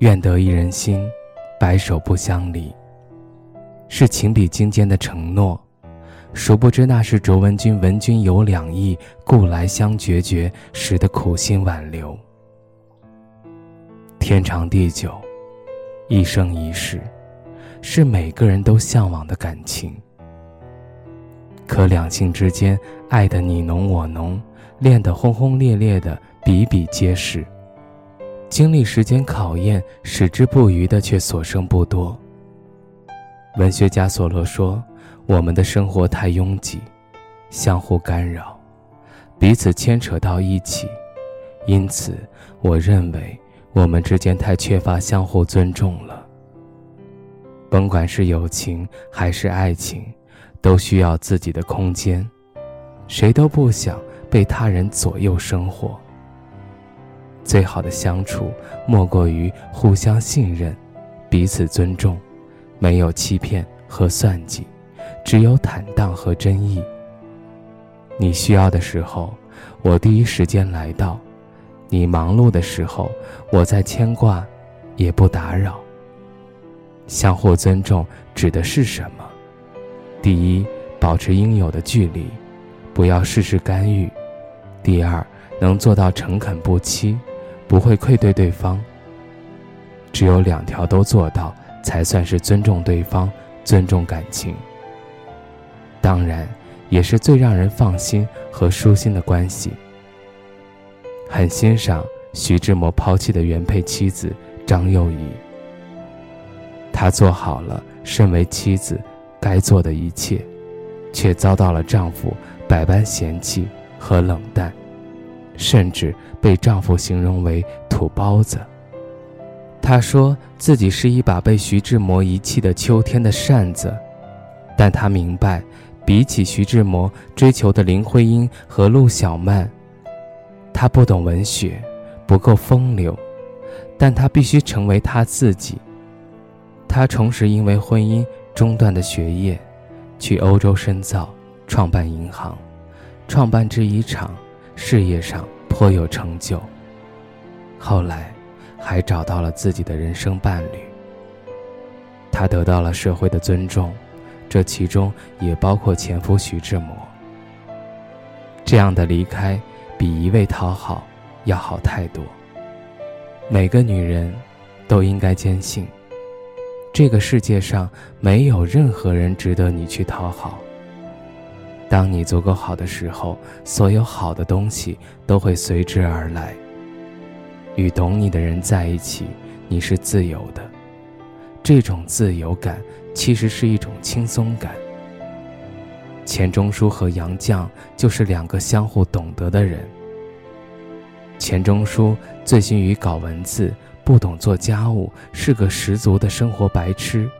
愿得一人心，白首不相离。是情比金坚的承诺，殊不知那是卓文君闻君有两意，故来相决绝时的苦心挽留。天长地久，一生一世，是每个人都向往的感情。可两性之间爱的你侬我侬，恋得轰轰烈烈的比比皆是。经历时间考验，矢志不渝的却所剩不多。文学家索罗说：“我们的生活太拥挤，相互干扰，彼此牵扯到一起，因此，我认为我们之间太缺乏相互尊重了。甭管是友情还是爱情，都需要自己的空间，谁都不想被他人左右生活。”最好的相处，莫过于互相信任，彼此尊重，没有欺骗和算计，只有坦荡和真意。你需要的时候，我第一时间来到；你忙碌的时候，我在牵挂，也不打扰。相互尊重指的是什么？第一，保持应有的距离，不要事事干预；第二，能做到诚恳不欺。不会愧对对方。只有两条都做到，才算是尊重对方、尊重感情。当然，也是最让人放心和舒心的关系。很欣赏徐志摩抛弃的原配妻子张幼仪，她做好了身为妻子该做的一切，却遭到了丈夫百般嫌弃和冷淡。甚至被丈夫形容为土包子。她说自己是一把被徐志摩遗弃的秋天的扇子，但她明白，比起徐志摩追求的林徽因和陆小曼，她不懂文学，不够风流，但她必须成为她自己。她重拾因为婚姻中断的学业，去欧洲深造，创办银行，创办制衣厂。事业上颇有成就，后来还找到了自己的人生伴侣。他得到了社会的尊重，这其中也包括前夫徐志摩。这样的离开，比一味讨好要好太多。每个女人，都应该坚信，这个世界上没有任何人值得你去讨好。当你足够好的时候，所有好的东西都会随之而来。与懂你的人在一起，你是自由的，这种自由感其实是一种轻松感。钱钟书和杨绛就是两个相互懂得的人。钱钟书醉心于搞文字，不懂做家务，是个十足的生活白痴，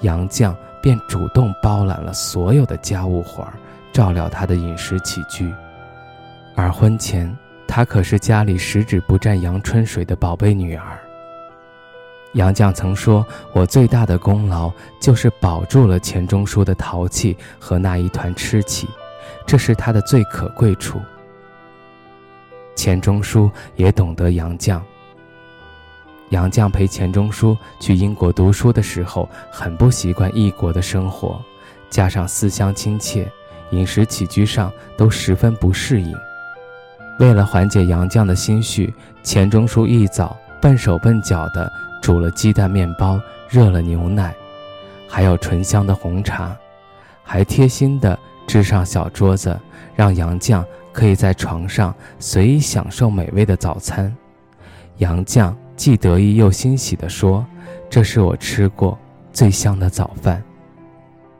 杨绛便主动包揽了所有的家务活儿。照料他的饮食起居，而婚前，她可是家里十指不沾阳春水的宝贝女儿。杨绛曾说：“我最大的功劳就是保住了钱钟书的淘气和那一团痴气，这是他的最可贵处。”钱钟书也懂得杨绛。杨绛陪钱钟书去英国读书的时候，很不习惯异国的生活，加上思乡亲切。饮食起居上都十分不适应。为了缓解杨绛的心绪，钱钟书一早笨手笨脚地煮了鸡蛋面包，热了牛奶，还有醇香的红茶，还贴心地支上小桌子，让杨绛可以在床上随意享受美味的早餐。杨绛既得意又欣喜地说：“这是我吃过最香的早饭。”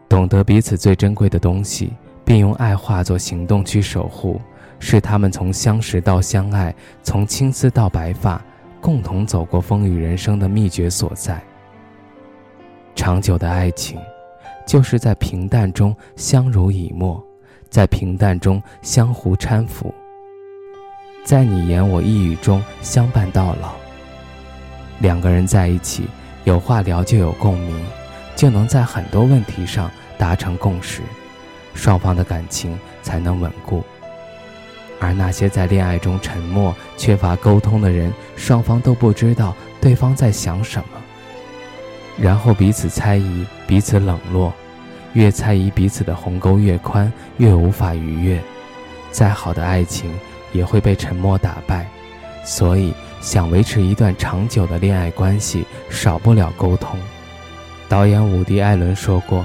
懂得彼此最珍贵的东西。并用爱化作行动去守护，是他们从相识到相爱，从青丝到白发，共同走过风雨人生的秘诀所在。长久的爱情，就是在平淡中相濡以沫，在平淡中相互搀扶，在你言我一语中相伴到老。两个人在一起，有话聊就有共鸣，就能在很多问题上达成共识，双方的感情才能稳固。而那些在恋爱中沉默、缺乏沟通的人，双方都不知道对方在想什么，然后彼此猜疑、彼此冷落，越猜疑彼此的鸿沟越宽，越无法逾越。再好的爱情也会被沉默打败，所以想维持一段长久的恋爱关系，少不了沟通。导演伍迪·艾伦说过：“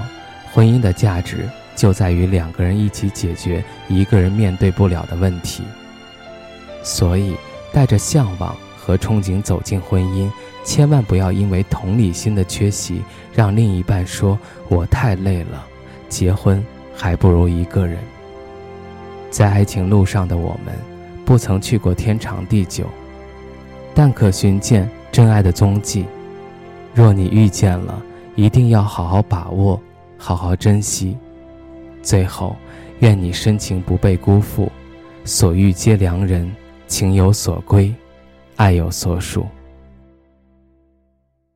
婚姻的价值。”就在于两个人一起解决一个人面对不了的问题。所以，带着向往和憧憬走进婚姻，千万不要因为同理心的缺席，让另一半说“我太累了”，结婚还不如一个人。在爱情路上的我们，不曾去过天长地久，但可寻见真爱的踪迹。若你遇见了，一定要好好把握，好好珍惜。最后，愿你深情不被辜负，所遇皆良人，情有所归，爱有所属。